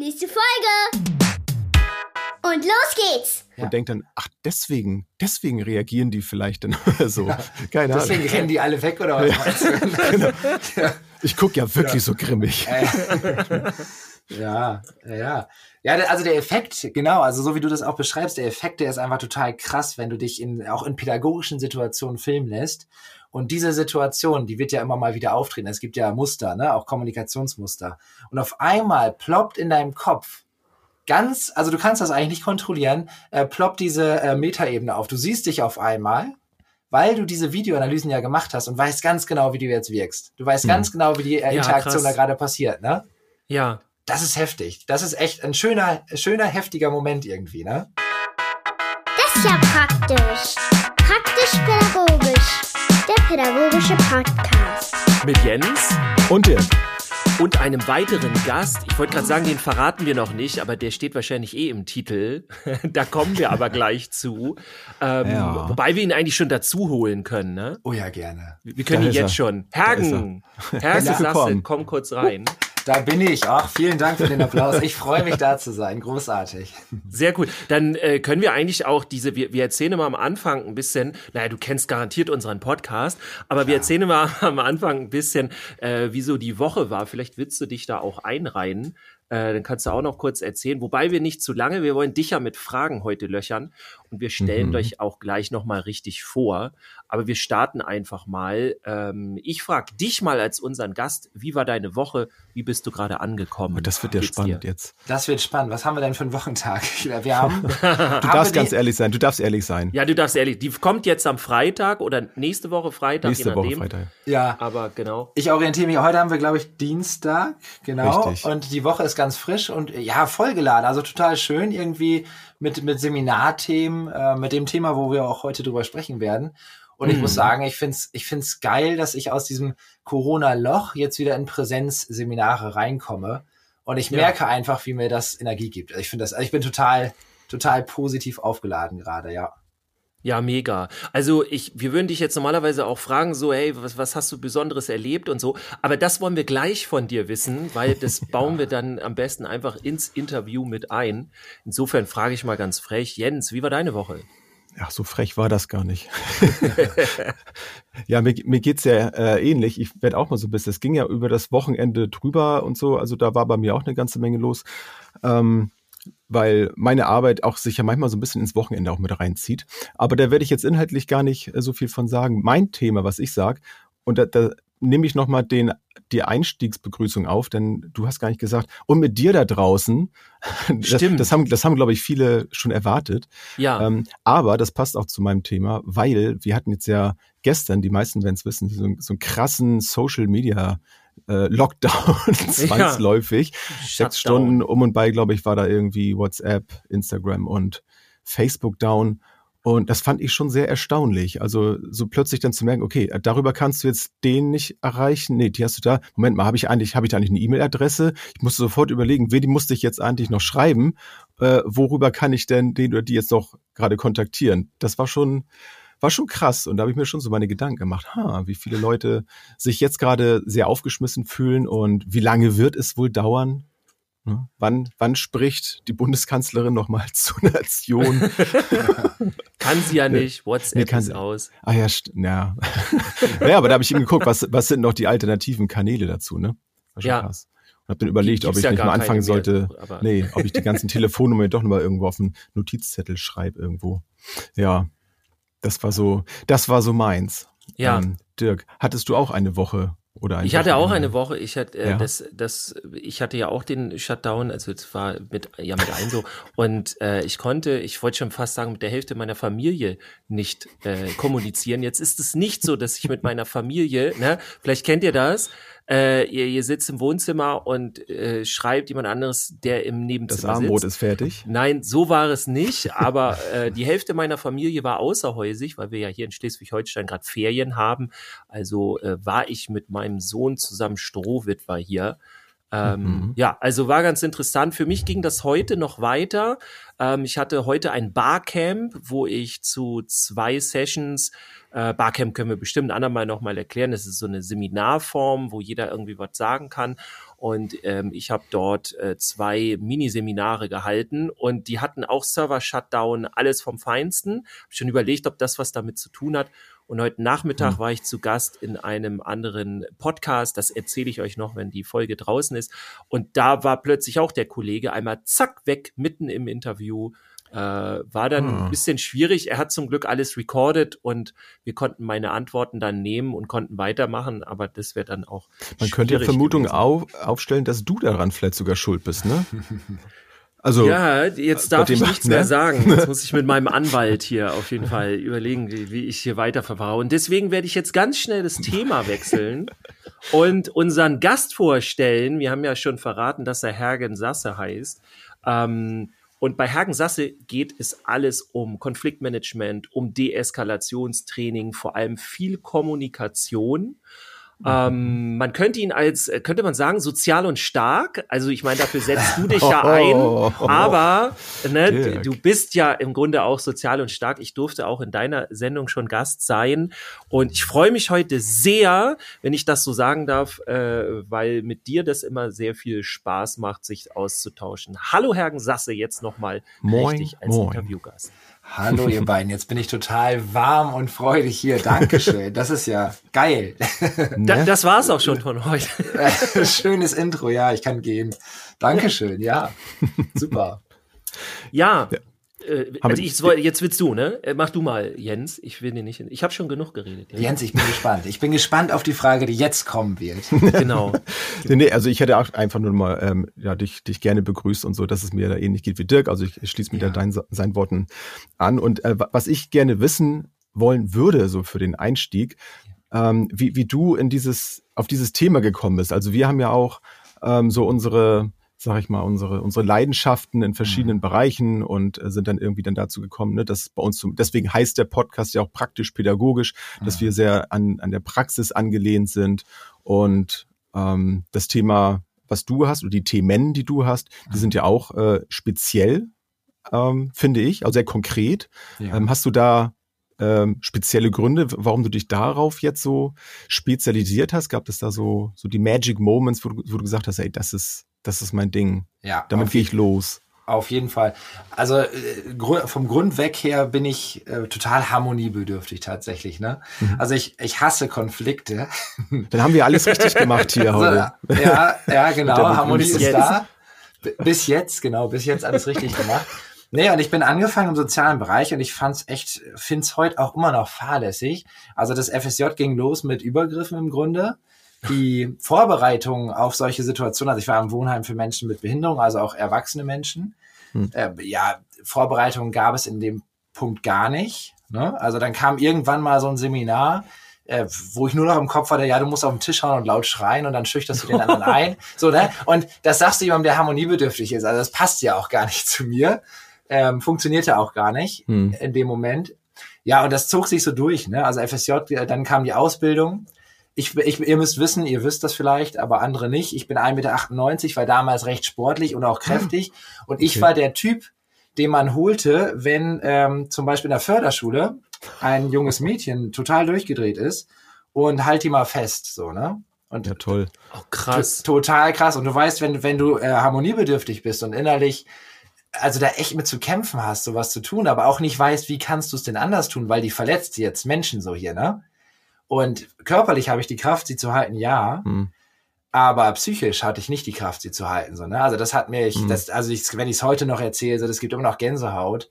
Nächste Folge! Und los geht's! Ja. Und denkt dann, ach, deswegen, deswegen reagieren die vielleicht dann so. Ja. Keine Ahnung. Deswegen rennen die alle weg oder was? Ja. genau. Ich gucke ja wirklich so grimmig. Ja, ja. Ja, also der Effekt, genau, also so wie du das auch beschreibst, der Effekt, der ist einfach total krass, wenn du dich in, auch in pädagogischen Situationen filmen lässt. Und diese Situation, die wird ja immer mal wieder auftreten. Es gibt ja Muster, ne, auch Kommunikationsmuster. Und auf einmal ploppt in deinem Kopf ganz, also du kannst das eigentlich nicht kontrollieren, äh, ploppt diese äh, Metaebene auf. Du siehst dich auf einmal, weil du diese Videoanalysen ja gemacht hast und weißt ganz genau, wie du jetzt wirkst. Du weißt hm. ganz genau, wie die äh, Interaktion ja, da gerade passiert, ne? Ja, das ist heftig. Das ist echt ein schöner, schöner, heftiger Moment irgendwie, ne? Das ist ja praktisch. Praktisch-pädagogisch. Pädagogische Podcast. Mit Jens und Dirk. Und einem weiteren Gast. Ich wollte gerade sagen, den verraten wir noch nicht, aber der steht wahrscheinlich eh im Titel. da kommen wir aber gleich zu. Ähm, ja. Wobei wir ihn eigentlich schon dazu holen können, ne? Oh ja, gerne. Wir können da ihn jetzt er. schon. Hergen, Herzlich Lasse, komm kurz rein. Da bin ich. Ach, vielen Dank für den Applaus. Ich freue mich da zu sein. Großartig. Sehr gut. Dann äh, können wir eigentlich auch diese, wir, wir erzählen immer am Anfang ein bisschen, naja, du kennst garantiert unseren Podcast, aber wir erzählen immer am Anfang ein bisschen, äh, wie so die Woche war. Vielleicht willst du dich da auch einreihen. Äh, dann kannst du auch noch kurz erzählen. Wobei wir nicht zu lange, wir wollen dich ja mit Fragen heute löchern und wir stellen mhm. euch auch gleich nochmal richtig vor. Aber wir starten einfach mal. Ähm, ich frage dich mal als unseren Gast, wie war deine Woche? Wie bist du gerade angekommen? Oh, das wird ja spannend dir? jetzt. Das wird spannend. Was haben wir denn für einen Wochentag? Wir haben. du darfst ganz ehrlich sein. Du darfst ehrlich sein. Ja, du darfst ehrlich. Die kommt jetzt am Freitag oder nächste Woche Freitag. Nächste Woche Freitag. Ja. Aber genau. Ich orientiere mich. Heute haben wir, glaube ich, Dienstag. Genau. Richtig. Und die Woche ist ganz frisch und ja, vollgeladen. Also total schön irgendwie mit, mit Seminarthemen, äh, mit dem Thema, wo wir auch heute drüber sprechen werden. Und mhm. ich muss mhm. sagen, ich find's, ich find's geil, dass ich aus diesem Corona-Loch jetzt wieder in Präsenzseminare reinkomme. Und ich merke ja. einfach, wie mir das Energie gibt. Also ich finde das, also ich bin total, total positiv aufgeladen gerade, ja. Ja, mega. Also ich, wir würden dich jetzt normalerweise auch fragen, so, hey, was, was hast du Besonderes erlebt und so. Aber das wollen wir gleich von dir wissen, weil das bauen ja. wir dann am besten einfach ins Interview mit ein. Insofern frage ich mal ganz frech, Jens, wie war deine Woche? Ach, so frech war das gar nicht. ja, mir, mir geht's ja äh, ähnlich. Ich werde auch mal so ein bisschen. Es ging ja über das Wochenende drüber und so. Also da war bei mir auch eine ganze Menge los. Ähm, weil meine Arbeit auch sich ja manchmal so ein bisschen ins Wochenende auch mit reinzieht. Aber da werde ich jetzt inhaltlich gar nicht äh, so viel von sagen. Mein Thema, was ich sage, und da, da nehme ich nochmal den, die Einstiegsbegrüßung auf, denn du hast gar nicht gesagt, und mit dir da draußen, Stimmt. Das, das haben, das haben glaube ich, viele schon erwartet. Ja. Ähm, aber das passt auch zu meinem Thema, weil wir hatten jetzt ja gestern, die meisten werden es wissen, so, so einen krassen Social Media äh, Lockdown zwangsläufig. Ja. Sechs Stunden um und bei, glaube ich, war da irgendwie WhatsApp, Instagram und Facebook down. Und das fand ich schon sehr erstaunlich. Also so plötzlich dann zu merken, okay, darüber kannst du jetzt den nicht erreichen. Nee, die hast du da. Moment mal, habe ich eigentlich, habe ich da eigentlich eine E-Mail-Adresse? Ich musste sofort überlegen, wen die musste ich jetzt eigentlich noch schreiben? Äh, worüber kann ich denn den oder die jetzt noch gerade kontaktieren? Das war schon, war schon krass. Und da habe ich mir schon so meine Gedanken gemacht, ha, wie viele Leute sich jetzt gerade sehr aufgeschmissen fühlen und wie lange wird es wohl dauern? Ne? Wann, wann spricht die Bundeskanzlerin nochmal zur Nation? kann sie ja nicht. WhatsApp nee, kann ist aus. Ah ja, ja. ja, aber da habe ich eben geguckt, was, was sind noch die alternativen Kanäle dazu, ne? ja. Krass. Und habe dann überlegt, ob ich ja nicht mal anfangen sollte, mehr, nee, ob ich die ganzen Telefonnummern doch nochmal irgendwo auf einen Notizzettel schreibe irgendwo. Ja, das war so, das war so meins. Ja. Ähm, Dirk, hattest du auch eine Woche oder ich hatte auch eine Woche. Ich hatte äh, ja. das, das, ich hatte ja auch den Shutdown, also es war mit ja mit ein so und äh, ich konnte, ich wollte schon fast sagen, mit der Hälfte meiner Familie nicht äh, kommunizieren. Jetzt ist es nicht so, dass ich mit meiner Familie, ne, vielleicht kennt ihr das, äh, ihr, ihr sitzt im Wohnzimmer und äh, schreibt jemand anderes, der im Nebenzimmer Das Armbrot ist fertig? Nein, so war es nicht, aber äh, die Hälfte meiner Familie war außerhäusig, weil wir ja hier in Schleswig-Holstein gerade Ferien haben. Also äh, war ich mit meinem Sohn zusammen Strohwitwer hier. Ähm, mhm. Ja, also war ganz interessant. Für mich ging das heute noch weiter. Ähm, ich hatte heute ein Barcamp, wo ich zu zwei Sessions äh, Barcamp können wir bestimmt ein andermal nochmal erklären. Das ist so eine Seminarform, wo jeder irgendwie was sagen kann. Und ähm, ich habe dort äh, zwei Miniseminare gehalten und die hatten auch Server-Shutdown, alles vom Feinsten. Hab schon überlegt, ob das was damit zu tun hat. Und heute Nachmittag hm. war ich zu Gast in einem anderen Podcast. Das erzähle ich euch noch, wenn die Folge draußen ist. Und da war plötzlich auch der Kollege einmal zack weg mitten im Interview äh, war dann hm. ein bisschen schwierig. Er hat zum Glück alles recorded und wir konnten meine Antworten dann nehmen und konnten weitermachen, aber das wäre dann auch. Man könnte ja Vermutungen auf, aufstellen, dass du daran vielleicht sogar schuld bist, ne? Also, ja, jetzt darf ich nichts ne? mehr sagen. Jetzt muss ich mit meinem Anwalt hier auf jeden Fall überlegen, wie, wie ich hier weiter verbrauche. Und deswegen werde ich jetzt ganz schnell das Thema wechseln und unseren Gast vorstellen. Wir haben ja schon verraten, dass er Hergen Sasse heißt. Ähm, und bei Hagen Sasse geht es alles um Konfliktmanagement, um Deeskalationstraining, vor allem viel Kommunikation. Ähm, man könnte ihn als, äh, könnte man sagen, sozial und stark. Also ich meine, dafür setzt du dich ja ein. Aber ne, du bist ja im Grunde auch sozial und stark. Ich durfte auch in deiner Sendung schon Gast sein. Und ich freue mich heute sehr, wenn ich das so sagen darf, äh, weil mit dir das immer sehr viel Spaß macht, sich auszutauschen. Hallo Hergen Sasse, jetzt nochmal richtig als moin. Interviewgast. Hallo ihr beiden, jetzt bin ich total warm und freudig hier. Dankeschön. Das ist ja geil. Da, das war's auch schon von heute. Schönes Intro, ja, ich kann gehen. Dankeschön, ja. Super. Ja, ja. Äh, also ich, jetzt willst du, ne? Äh, mach du mal, Jens. Ich will dir nicht. Ich habe schon genug geredet. Ja. Jens, ich bin gespannt. Ich bin gespannt auf die Frage, die jetzt kommen wird. genau. nee, also ich hätte auch einfach nur mal ähm, ja, dich, dich gerne begrüßt und so, dass es mir da ähnlich geht wie Dirk. Also ich, schließe mich ja. da dein, seinen Worten an. Und äh, was ich gerne wissen wollen würde, so für den Einstieg, ähm, wie, wie du in dieses, auf dieses Thema gekommen bist. Also wir haben ja auch ähm, so unsere sag ich mal, unsere, unsere Leidenschaften in verschiedenen mhm. Bereichen und äh, sind dann irgendwie dann dazu gekommen, ne, dass bei uns zum, deswegen heißt der Podcast ja auch praktisch pädagogisch, mhm. dass wir sehr an, an der Praxis angelehnt sind und ähm, das Thema, was du hast oder die Themen, die du hast, die mhm. sind ja auch äh, speziell, ähm, finde ich, also sehr konkret. Ja. Ähm, hast du da ähm, spezielle Gründe, warum du dich darauf jetzt so spezialisiert hast? Gab es da so, so die Magic Moments, wo du, wo du gesagt hast, ey, das ist, das ist mein Ding. Ja. Damit gehe ich los. Auf jeden Fall. Also äh, vom Grund weg her bin ich äh, total harmoniebedürftig tatsächlich. Ne? Mhm. Also ich, ich hasse Konflikte. Dann haben wir alles richtig gemacht hier heute. Also, ja, ja, genau. Harmonie ist jetzt. da. Bis jetzt, genau, bis jetzt alles richtig gemacht. Nee, und ich bin angefangen im sozialen Bereich und ich fand's echt, find's heute auch immer noch fahrlässig. Also das FSJ ging los mit Übergriffen im Grunde die Vorbereitung auf solche Situationen, also ich war im Wohnheim für Menschen mit Behinderung, also auch erwachsene Menschen. Hm. Äh, ja, Vorbereitungen gab es in dem Punkt gar nicht. Ne? Also dann kam irgendwann mal so ein Seminar, äh, wo ich nur noch im Kopf hatte, ja, du musst auf den Tisch hauen und laut schreien und dann schüchterst du den anderen ein. So, ne? Und das sagst du jemandem, der harmoniebedürftig ist. Also das passt ja auch gar nicht zu mir. Ähm, funktionierte auch gar nicht hm. in dem Moment. Ja, und das zog sich so durch. Ne? Also FSJ, dann kam die Ausbildung ich, ich, ihr müsst wissen, ihr wisst das vielleicht, aber andere nicht. Ich bin 1,98 Meter, war damals recht sportlich und auch kräftig. Und ich okay. war der Typ, den man holte, wenn ähm, zum Beispiel in der Förderschule ein junges Mädchen total durchgedreht ist und halt die mal fest, so, ne? Und ja, toll. Oh, krass. Total krass. Und du weißt, wenn, wenn du äh, harmoniebedürftig bist und innerlich also da echt mit zu kämpfen hast, sowas zu tun, aber auch nicht weißt, wie kannst du es denn anders tun, weil die verletzt jetzt Menschen so hier, ne? Und körperlich habe ich die Kraft, sie zu halten, ja. Hm. Aber psychisch hatte ich nicht die Kraft, sie zu halten. So, ne? Also das hat mir, ich, hm. das, also ich, wenn ich es heute noch erzähle, so, das gibt immer noch Gänsehaut.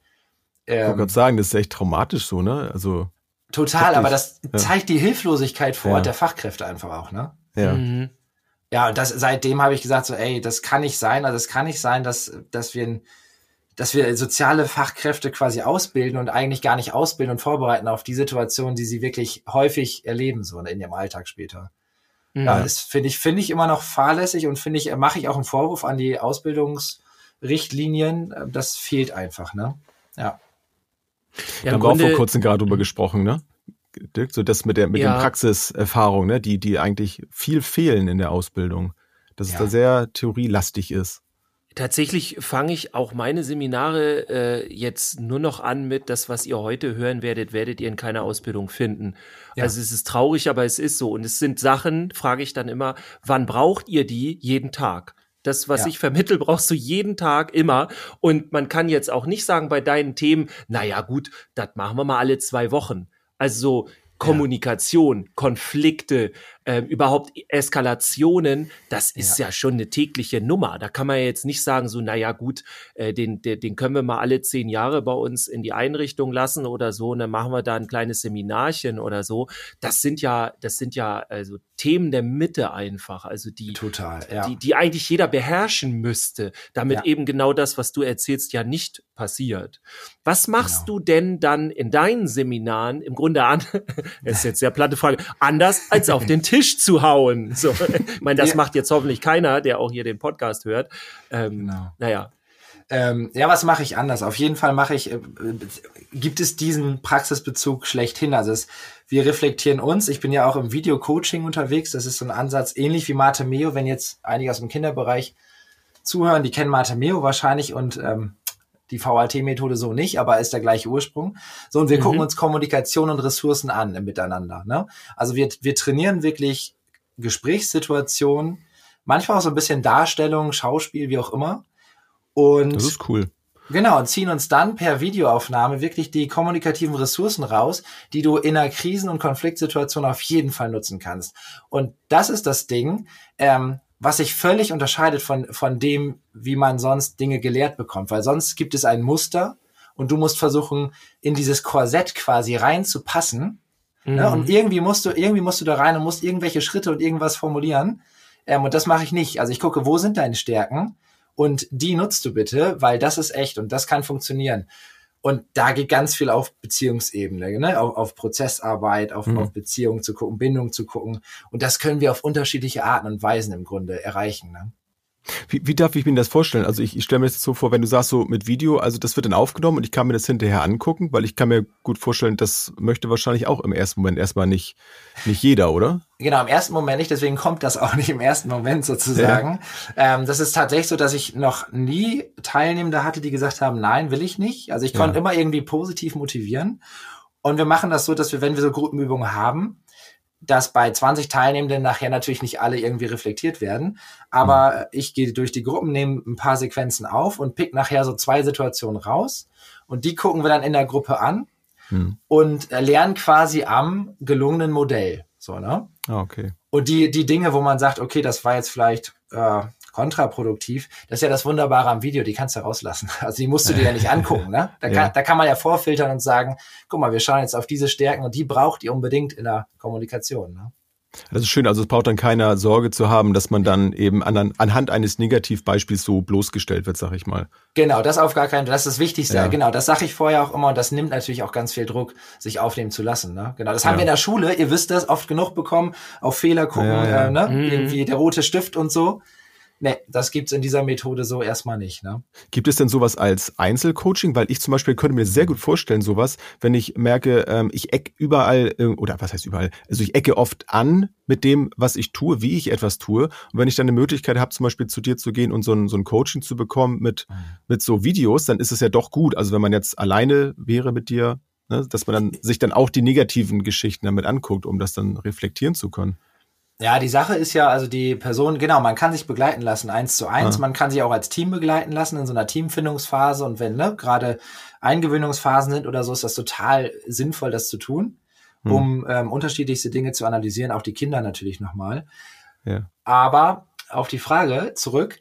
Ähm, ich wollte ähm, sagen, das ist echt traumatisch so, ne? Also total, aber das ja. zeigt die Hilflosigkeit vor Ort der Fachkräfte einfach auch, ne? Ja. Mhm. Ja, und das seitdem habe ich gesagt so, ey, das kann nicht sein, also es kann nicht sein, dass dass wir ein dass wir soziale Fachkräfte quasi ausbilden und eigentlich gar nicht ausbilden und vorbereiten auf die Situation, die sie wirklich häufig erleben, so in ihrem Alltag später. Mhm. Ja, das finde ich, finde ich immer noch fahrlässig und finde ich, mache ich auch einen Vorwurf an die Ausbildungsrichtlinien. Das fehlt einfach, ne? Ja. ja haben wir auch vor kurzem gerade drüber gesprochen, ne? Dirk, so das mit der, mit ja. den Praxiserfahrungen, ne, die, die eigentlich viel fehlen in der Ausbildung. Dass ja. es da sehr theorielastig ist Tatsächlich fange ich auch meine Seminare äh, jetzt nur noch an mit das, was ihr heute hören werdet, werdet ihr in keiner Ausbildung finden. Ja. Also es ist traurig, aber es ist so. Und es sind Sachen, frage ich dann immer, wann braucht ihr die jeden Tag? Das, was ja. ich vermittel, brauchst du jeden Tag immer. Und man kann jetzt auch nicht sagen bei deinen Themen, naja, gut, das machen wir mal alle zwei Wochen. Also Kommunikation. Konflikte, äh, überhaupt Eskalationen, das ist ja. ja. schon eine tägliche Nummer. Da kann man jetzt nicht sagen, so, naja, gut, äh, den, den, den können wir mal alle zehn Jahre bei uns in die Einrichtung lassen oder so, und dann machen wir da ein kleines Seminarchen oder so. Das sind ja, das sind ja also Themen der Mitte einfach, also die, Total, ja. die, die eigentlich jeder beherrschen müsste, damit ja. eben genau das, was du erzählst, ja nicht passiert. Was machst genau. du denn dann in deinen Seminaren im Grunde an, das ist jetzt sehr platte Frage, anders als auf den Tisch zu hauen? So, ich meine, das ja. macht jetzt hoffentlich keiner, der auch hier den Podcast hört. Ähm, genau. Naja, ähm, ja, was mache ich anders? Auf jeden Fall mache ich, äh, gibt es diesen Praxisbezug schlechthin. Also es, wir reflektieren uns. Ich bin ja auch im Video-Coaching unterwegs. Das ist so ein Ansatz ähnlich wie Mate Meo. Wenn jetzt einige aus dem Kinderbereich zuhören, die kennen Mate Meo wahrscheinlich und ähm, die VAT-Methode so nicht, aber ist der gleiche Ursprung. So, und wir mhm. gucken uns Kommunikation und Ressourcen an im Miteinander. Ne? Also wir, wir trainieren wirklich Gesprächssituationen, manchmal auch so ein bisschen Darstellung, Schauspiel, wie auch immer. Und das ist cool. Genau, und ziehen uns dann per Videoaufnahme wirklich die kommunikativen Ressourcen raus, die du in einer Krisen- und Konfliktsituation auf jeden Fall nutzen kannst. Und das ist das Ding, ähm, was sich völlig unterscheidet von, von dem, wie man sonst Dinge gelehrt bekommt. Weil sonst gibt es ein Muster und du musst versuchen, in dieses Korsett quasi reinzupassen. Ne? Mhm. Ne? Und irgendwie musst du, irgendwie musst du da rein und musst irgendwelche Schritte und irgendwas formulieren. Ähm, und das mache ich nicht. Also ich gucke, wo sind deine Stärken? Und die nutzt du bitte, weil das ist echt und das kann funktionieren. Und da geht ganz viel auf Beziehungsebene, ne? auf, auf Prozessarbeit, auf, mhm. auf Beziehungen zu gucken, Bindung zu gucken. Und das können wir auf unterschiedliche Arten und Weisen im Grunde erreichen. Ne? Wie, wie darf ich mir das vorstellen? Also ich, ich stelle mir das so vor, wenn du sagst so mit Video, also das wird dann aufgenommen und ich kann mir das hinterher angucken, weil ich kann mir gut vorstellen, das möchte wahrscheinlich auch im ersten Moment erstmal nicht, nicht jeder, oder? Genau, im ersten Moment nicht, deswegen kommt das auch nicht im ersten Moment sozusagen. Ja. Ähm, das ist tatsächlich so, dass ich noch nie Teilnehmende hatte, die gesagt haben, nein, will ich nicht. Also ich konnte ja. immer irgendwie positiv motivieren. Und wir machen das so, dass wir, wenn wir so Gruppenübungen haben, dass bei 20 Teilnehmenden nachher natürlich nicht alle irgendwie reflektiert werden. Aber mhm. ich gehe durch die Gruppen, nehme ein paar Sequenzen auf und pick nachher so zwei Situationen raus. Und die gucken wir dann in der Gruppe an mhm. und lernen quasi am gelungenen Modell. So, ne? Ah, okay. Und die, die Dinge, wo man sagt, okay, das war jetzt vielleicht äh, kontraproduktiv. Das ist ja das Wunderbare am Video, die kannst du rauslassen. Also die musst du dir ja nicht angucken. Ne? Da, kann, ja. da kann man ja vorfiltern und sagen, guck mal, wir schauen jetzt auf diese Stärken und die braucht ihr unbedingt in der Kommunikation. Ne? Das ist schön, also es braucht dann keiner Sorge zu haben, dass man dann eben an, anhand eines Negativbeispiels so bloßgestellt wird, sag ich mal. Genau, das auf gar keinen, das ist das Wichtigste. Ja. Genau, das sage ich vorher auch immer und das nimmt natürlich auch ganz viel Druck, sich aufnehmen zu lassen. Ne? Genau, das haben ja. wir in der Schule, ihr wisst das, oft genug bekommen, auf Fehler gucken, ja, äh, ne? Mhm. irgendwie der rote Stift und so. Nee, das gibt's in dieser Methode so erstmal nicht. Ne? Gibt es denn sowas als Einzelcoaching? Weil ich zum Beispiel könnte mir sehr gut vorstellen, sowas, wenn ich merke, ähm, ich eck überall, äh, oder was heißt überall, also ich ecke oft an mit dem, was ich tue, wie ich etwas tue. Und wenn ich dann eine Möglichkeit habe, zum Beispiel zu dir zu gehen und so ein, so ein Coaching zu bekommen mit, mhm. mit so Videos, dann ist es ja doch gut. Also wenn man jetzt alleine wäre mit dir, ne, dass man dann sich dann auch die negativen Geschichten damit anguckt, um das dann reflektieren zu können. Ja, die Sache ist ja, also die Person, genau, man kann sich begleiten lassen, eins zu eins. Ja. Man kann sich auch als Team begleiten lassen in so einer Teamfindungsphase. Und wenn ne, gerade Eingewöhnungsphasen sind oder so, ist das total sinnvoll, das zu tun, hm. um ähm, unterschiedlichste Dinge zu analysieren, auch die Kinder natürlich nochmal. Ja. Aber auf die Frage zurück,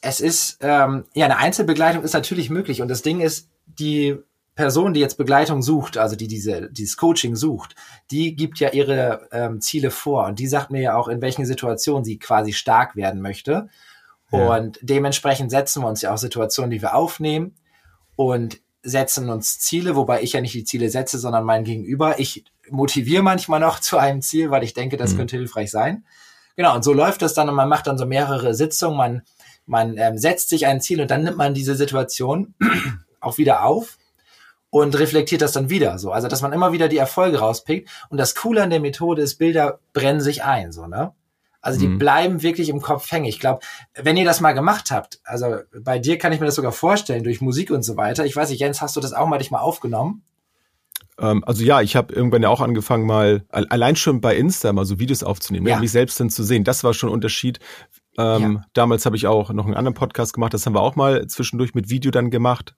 es ist, ähm, ja, eine Einzelbegleitung ist natürlich möglich. Und das Ding ist, die Person, die jetzt Begleitung sucht, also die diese, dieses Coaching sucht, die gibt ja ihre ähm, Ziele vor und die sagt mir ja auch, in welchen Situationen sie quasi stark werden möchte. Ja. Und dementsprechend setzen wir uns ja auch Situationen, die wir aufnehmen und setzen uns Ziele, wobei ich ja nicht die Ziele setze, sondern mein Gegenüber. Ich motiviere manchmal noch zu einem Ziel, weil ich denke, das mhm. könnte hilfreich sein. Genau, und so läuft das dann und man macht dann so mehrere Sitzungen, man, man ähm, setzt sich ein Ziel und dann nimmt man diese Situation auch wieder auf und reflektiert das dann wieder so. Also, dass man immer wieder die Erfolge rauspickt. Und das Coole an der Methode ist, Bilder brennen sich ein, so, ne? Also die mhm. bleiben wirklich im Kopf hängen. Ich glaube, wenn ihr das mal gemacht habt, also bei dir kann ich mir das sogar vorstellen, durch Musik und so weiter. Ich weiß nicht, Jens, hast du das auch mal dich mal aufgenommen? Ähm, also ja, ich habe irgendwann ja auch angefangen, mal allein schon bei Insta mal so Videos aufzunehmen, ja. mich selbst dann zu sehen. Das war schon ein Unterschied. Ähm, ja. Damals habe ich auch noch einen anderen Podcast gemacht, das haben wir auch mal zwischendurch mit Video dann gemacht.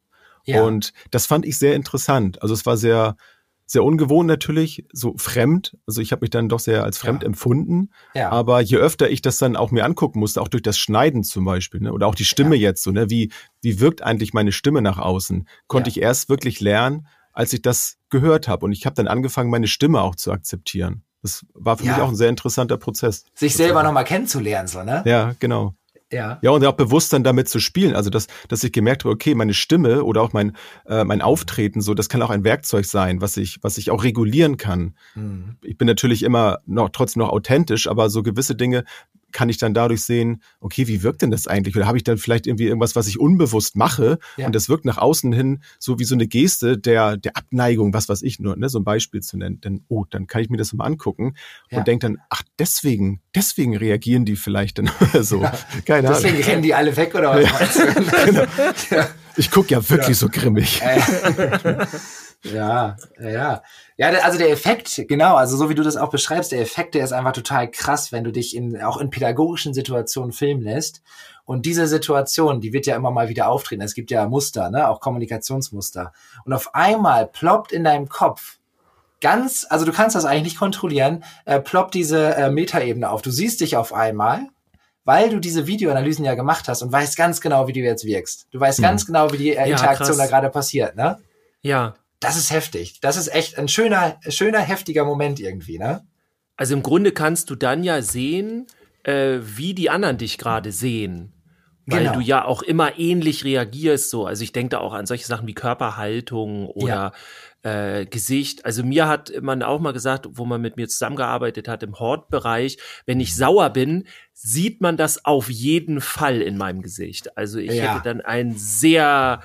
Ja. Und das fand ich sehr interessant. Also es war sehr, sehr ungewohnt natürlich, so fremd. Also ich habe mich dann doch sehr als fremd ja. empfunden. Ja. Aber je öfter ich das dann auch mir angucken musste, auch durch das Schneiden zum Beispiel, ne, oder auch die Stimme ja. jetzt so, ne, wie wie wirkt eigentlich meine Stimme nach außen, konnte ich erst wirklich lernen, als ich das gehört habe. Und ich habe dann angefangen, meine Stimme auch zu akzeptieren. Das war für mich auch ein sehr interessanter Prozess. Sich selber nochmal kennenzulernen, so, ne? Ja, genau. Ja. Ja, und auch bewusst dann damit zu spielen. Also, dass, dass ich gemerkt habe, okay, meine Stimme oder auch mein, äh, mein Auftreten, so, das kann auch ein Werkzeug sein, was ich, was ich auch regulieren kann. Mhm. Ich bin natürlich immer noch trotzdem noch authentisch, aber so gewisse Dinge kann ich dann dadurch sehen, okay, wie wirkt denn das eigentlich? Oder habe ich dann vielleicht irgendwie irgendwas, was ich unbewusst mache ja. und das wirkt nach außen hin so wie so eine Geste der, der Abneigung, was weiß ich nur, ne, so ein Beispiel zu nennen. Denn, oh, dann kann ich mir das mal angucken ja. und denke dann, ach, deswegen, deswegen reagieren die vielleicht dann so. Ja. Keine Ahnung. Deswegen rennen die alle weg oder was? Genau. Ich gucke ja wirklich so grimmig. Ja, ja. Ja, also der Effekt, genau, also so wie du das auch beschreibst, der Effekt, der ist einfach total krass, wenn du dich in, auch in pädagogischen Situationen filmen lässt. Und diese Situation, die wird ja immer mal wieder auftreten. Es gibt ja Muster, ne, auch Kommunikationsmuster. Und auf einmal ploppt in deinem Kopf ganz, also du kannst das eigentlich nicht kontrollieren, äh, ploppt diese äh, Metaebene auf. Du siehst dich auf einmal weil du diese Videoanalysen ja gemacht hast und weißt ganz genau, wie du jetzt wirkst. Du weißt mhm. ganz genau, wie die äh, Interaktion ja, da gerade passiert, ne? Ja das ist heftig. Das ist echt ein schöner, schöner, heftiger Moment irgendwie, ne? Also im Grunde kannst du dann ja sehen, äh, wie die anderen dich gerade sehen. Weil genau. du ja auch immer ähnlich reagierst, so. Also ich denke da auch an solche Sachen wie Körperhaltung oder ja. äh, Gesicht. Also mir hat man auch mal gesagt, wo man mit mir zusammengearbeitet hat im Hortbereich, wenn ich sauer bin, sieht man das auf jeden Fall in meinem Gesicht. Also ich ja. hätte dann ein sehr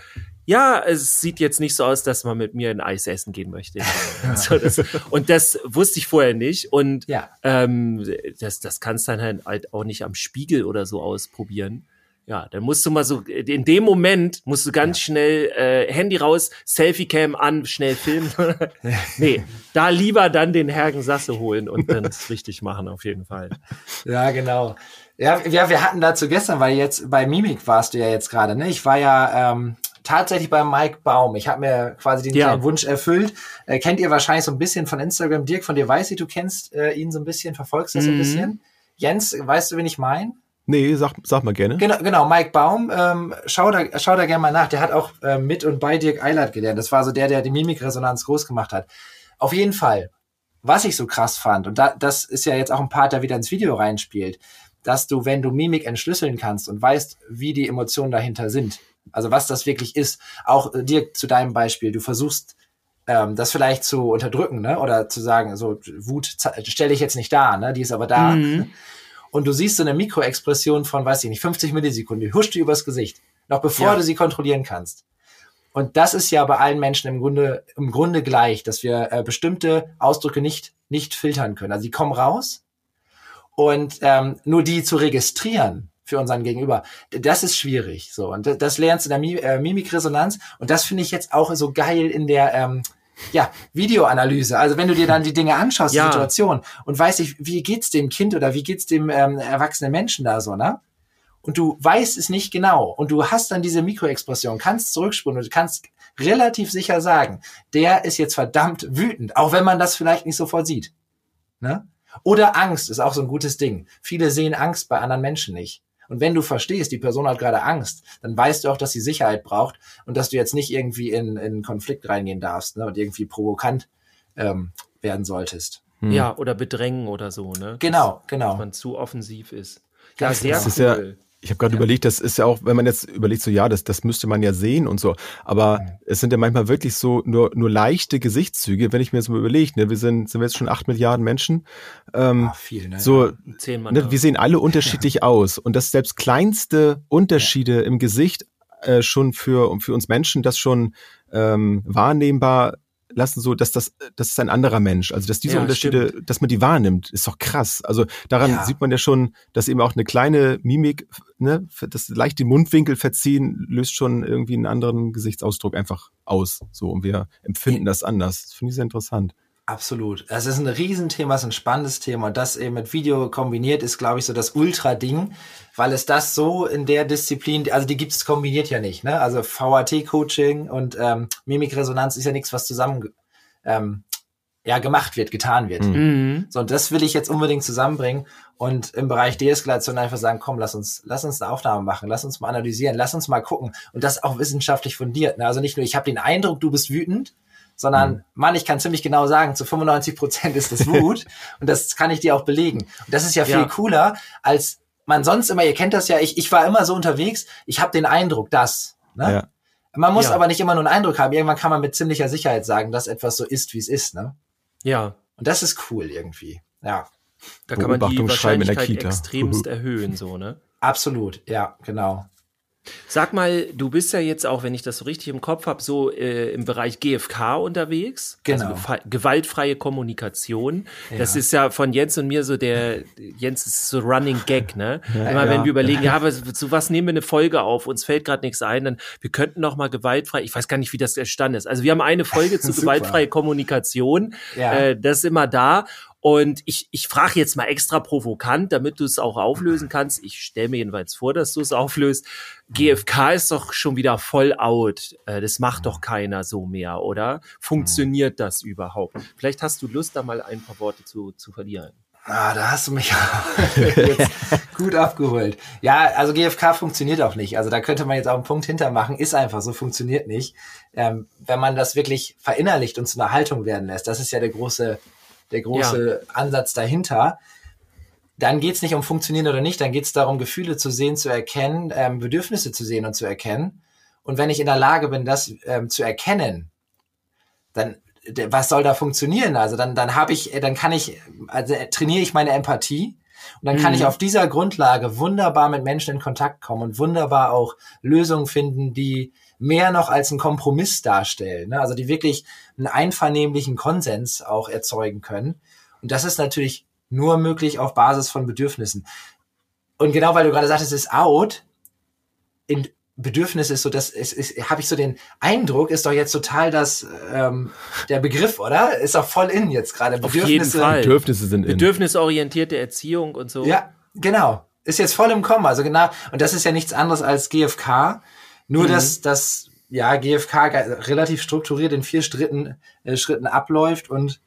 ja, es sieht jetzt nicht so aus, dass man mit mir ein Eis essen gehen möchte. so, das, und das wusste ich vorher nicht. Und ja. ähm, das, das kannst dann halt auch nicht am Spiegel oder so ausprobieren. Ja, dann musst du mal so, in dem Moment musst du ganz ja. schnell äh, Handy raus, Selfie-Cam an, schnell filmen. nee, da lieber dann den Hergen Sasse holen und dann es richtig machen, auf jeden Fall. Ja, genau. Ja, ja, wir hatten dazu gestern, weil jetzt bei Mimik warst du ja jetzt gerade, ne? Ich war ja ähm, tatsächlich bei Mike Baum. Ich habe mir quasi den ja. kleinen Wunsch erfüllt. Äh, kennt ihr wahrscheinlich so ein bisschen von Instagram. Dirk, von dir weiß ich, du kennst äh, ihn so ein bisschen, verfolgst das mhm. so ein mhm. bisschen. Jens, weißt du, wen ich meine? Nee, sag, sag mal gerne. Genau, genau Mike Baum, ähm, schau, da, schau da gerne mal nach. Der hat auch äh, mit und bei Dirk Eilert gelernt. Das war so der, der die Mimikresonanz groß gemacht hat. Auf jeden Fall, was ich so krass fand, und da, das ist ja jetzt auch ein Part, der wieder ins Video reinspielt, dass du, wenn du Mimik entschlüsseln kannst und weißt, wie die Emotionen dahinter sind, also was das wirklich ist. Auch äh, dir zu deinem Beispiel, du versuchst ähm, das vielleicht zu unterdrücken, ne? Oder zu sagen, so Wut stelle ich jetzt nicht da, ne? Die ist aber da. Mhm. Und du siehst so eine Mikroexpression von, weiß ich nicht, 50 Millisekunden, die huscht dir übers Gesicht, noch bevor ja. du sie kontrollieren kannst. Und das ist ja bei allen Menschen im Grunde, im Grunde gleich, dass wir äh, bestimmte Ausdrücke nicht, nicht filtern können. Also die kommen raus und ähm, nur die zu registrieren, für unseren Gegenüber. Das ist schwierig. So und das lernst du in der äh, Mimikresonanz und das finde ich jetzt auch so geil in der ähm, ja, Videoanalyse. Also wenn du dir dann die Dinge anschaust, ja. die Situation und weißt nicht, wie geht's dem Kind oder wie geht's dem ähm, erwachsenen Menschen da so, ne? Und du weißt es nicht genau und du hast dann diese Mikroexpression, kannst zurückspulen und kannst relativ sicher sagen, der ist jetzt verdammt wütend, auch wenn man das vielleicht nicht sofort sieht. Ne? Oder Angst ist auch so ein gutes Ding. Viele sehen Angst bei anderen Menschen nicht. Und wenn du verstehst, die Person hat gerade Angst, dann weißt du auch, dass sie Sicherheit braucht und dass du jetzt nicht irgendwie in, in Konflikt reingehen darfst ne, und irgendwie provokant ähm, werden solltest. Hm. Ja, oder bedrängen oder so, ne? Genau, genau. Dass man zu offensiv ist. Ja, sehr das cool. Ich habe gerade ja. überlegt, das ist ja auch, wenn man jetzt überlegt, so ja, das, das müsste man ja sehen und so. Aber ja. es sind ja manchmal wirklich so nur, nur leichte Gesichtszüge, wenn ich mir jetzt mal überlege, ne, wir sind, sind wir jetzt schon acht Milliarden Menschen. Ähm, Ach, viel, ne? So, ne, wir sehen alle unterschiedlich aus. Und dass selbst kleinste Unterschiede im Gesicht äh, schon für, für uns Menschen das schon ähm, wahrnehmbar lassen, so, dass das, das ist ein anderer Mensch. Also, dass diese ja, Unterschiede, stimmt. dass man die wahrnimmt, ist doch krass. Also, daran ja. sieht man ja schon, dass eben auch eine kleine Mimik, ne, das leicht die Mundwinkel verziehen, löst schon irgendwie einen anderen Gesichtsausdruck einfach aus. So, und wir empfinden das anders. Das finde ich sehr interessant. Absolut. Es ist ein Riesenthema, es ist ein spannendes Thema. Und das eben mit Video kombiniert ist, glaube ich, so das Ultra-Ding, weil es das so in der Disziplin, also die gibt es kombiniert ja nicht. Ne? Also VAT-Coaching und ähm, Mimikresonanz ist ja nichts, was zusammen ähm, ja, gemacht wird, getan wird. Mhm. So, und das will ich jetzt unbedingt zusammenbringen und im Bereich Deeskalation einfach sagen, komm, lass uns, lass uns eine Aufnahme machen, lass uns mal analysieren, lass uns mal gucken und das auch wissenschaftlich fundiert. Ne? Also nicht nur, ich habe den Eindruck, du bist wütend, sondern mhm. Mann, ich kann ziemlich genau sagen, zu 95 Prozent ist das Wut und das kann ich dir auch belegen. Und das ist ja viel ja. cooler, als man sonst immer, ihr kennt das ja, ich, ich war immer so unterwegs, ich habe den Eindruck, dass. Ne? Ja. Man muss ja. aber nicht immer nur einen Eindruck haben. Irgendwann kann man mit ziemlicher Sicherheit sagen, dass etwas so ist, wie es ist. Ne? Ja. Und das ist cool irgendwie. Ja. Da kann man die Wahrscheinlichkeit extremst erhöhen, so, ne? Absolut, ja, genau. Sag mal, du bist ja jetzt auch, wenn ich das so richtig im Kopf habe, so äh, im Bereich GFK unterwegs. Also genau. Also gewaltfreie Kommunikation. Ja. Das ist ja von Jens und mir so der, Jens ist so Running Gag, ne? Ja, Immer ja. wenn wir überlegen, ja, was, zu was nehmen wir eine Folge auf? Uns fällt gerade nichts ein, dann wir könnten noch mal gewaltfrei. Ich weiß gar nicht, wie das entstanden ist. Also wir haben eine Folge zu gewaltfreie Kommunikation. Ja. Äh, das ist immer da. Und ich, ich frage jetzt mal extra provokant, damit du es auch auflösen kannst. Ich stelle mir jedenfalls vor, dass du es auflöst. GFK ist doch schon wieder voll out. Äh, das macht doch keiner so mehr, oder? Funktioniert das überhaupt? Vielleicht hast du Lust, da mal ein paar Worte zu, zu verlieren. Ah, da hast du mich jetzt gut abgeholt. Ja, also GFK funktioniert auch nicht. Also da könnte man jetzt auch einen Punkt hintermachen. Ist einfach so, funktioniert nicht. Ähm, wenn man das wirklich verinnerlicht und zu einer Haltung werden lässt, das ist ja der große der große ja. Ansatz dahinter. Dann geht es nicht um funktionieren oder nicht, dann geht es darum, Gefühle zu sehen, zu erkennen, ähm, Bedürfnisse zu sehen und zu erkennen. Und wenn ich in der Lage bin, das ähm, zu erkennen, dann was soll da funktionieren? Also dann, dann habe ich, dann kann ich, also trainiere ich meine Empathie und dann kann mhm. ich auf dieser Grundlage wunderbar mit Menschen in Kontakt kommen und wunderbar auch Lösungen finden, die mehr noch als ein Kompromiss darstellen. Ne? Also die wirklich einen einvernehmlichen Konsens auch erzeugen können. Und das ist natürlich nur möglich auf Basis von Bedürfnissen. Und genau weil du gerade sagtest, es ist out, in Bedürfnis ist so, das ist, ist habe ich so den Eindruck, ist doch jetzt total das ähm, der Begriff, oder? Ist doch voll in jetzt gerade. Auf jeden Fall. Bedürfnisse sind in. Bedürfnisorientierte Erziehung und so. Ja, genau. Ist jetzt voll im Kommen. Also genau. Und das ist ja nichts anderes als GFK. Nur, mhm. dass das ja GFK relativ strukturiert in vier Schritten, äh, Schritten abläuft und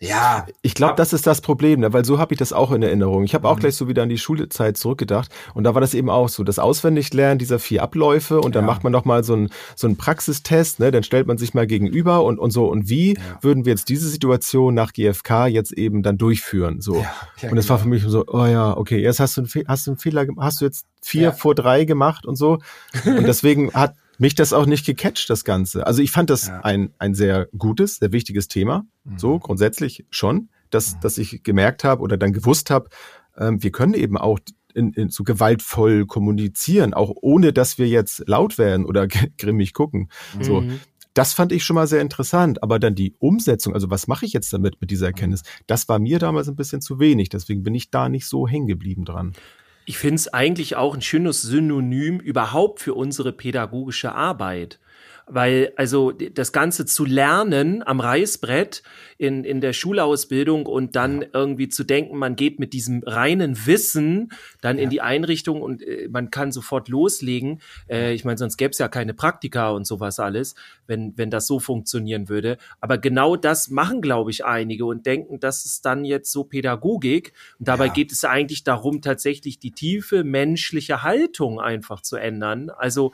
ja. Ich glaube, das ist das Problem, ne? weil so habe ich das auch in Erinnerung. Ich habe auch mhm. gleich so wieder an die Schulzeit zurückgedacht und da war das eben auch so, das Auswendiglernen dieser vier Abläufe und dann ja. macht man noch mal so einen so einen Praxistest, ne? dann stellt man sich mal gegenüber und, und so und wie ja. würden wir jetzt diese Situation nach GFK jetzt eben dann durchführen, so. Ja, und das genau. war für mich so, oh ja, okay, jetzt hast du einen, hast du einen Fehler, hast du jetzt vier vor drei gemacht und so und deswegen hat mich das auch nicht gecatcht, das Ganze. Also ich fand das ja. ein, ein sehr gutes, sehr wichtiges Thema. Mhm. So grundsätzlich schon, dass, mhm. dass ich gemerkt habe oder dann gewusst habe, ähm, wir können eben auch in, in, so gewaltvoll kommunizieren, auch ohne dass wir jetzt laut werden oder grimmig gucken. Mhm. So. Das fand ich schon mal sehr interessant, aber dann die Umsetzung, also was mache ich jetzt damit mit dieser Erkenntnis, mhm. das war mir damals ein bisschen zu wenig, deswegen bin ich da nicht so hängen geblieben dran. Ich finde es eigentlich auch ein schönes Synonym überhaupt für unsere pädagogische Arbeit. Weil, also das Ganze zu lernen am Reißbrett in, in der Schulausbildung und dann irgendwie zu denken, man geht mit diesem reinen Wissen dann ja. in die Einrichtung und äh, man kann sofort loslegen. Äh, ich meine, sonst gäbe es ja keine Praktika und sowas alles, wenn, wenn das so funktionieren würde. Aber genau das machen, glaube ich, einige und denken, das ist dann jetzt so Pädagogik. Und dabei ja. geht es eigentlich darum, tatsächlich die tiefe menschliche Haltung einfach zu ändern. Also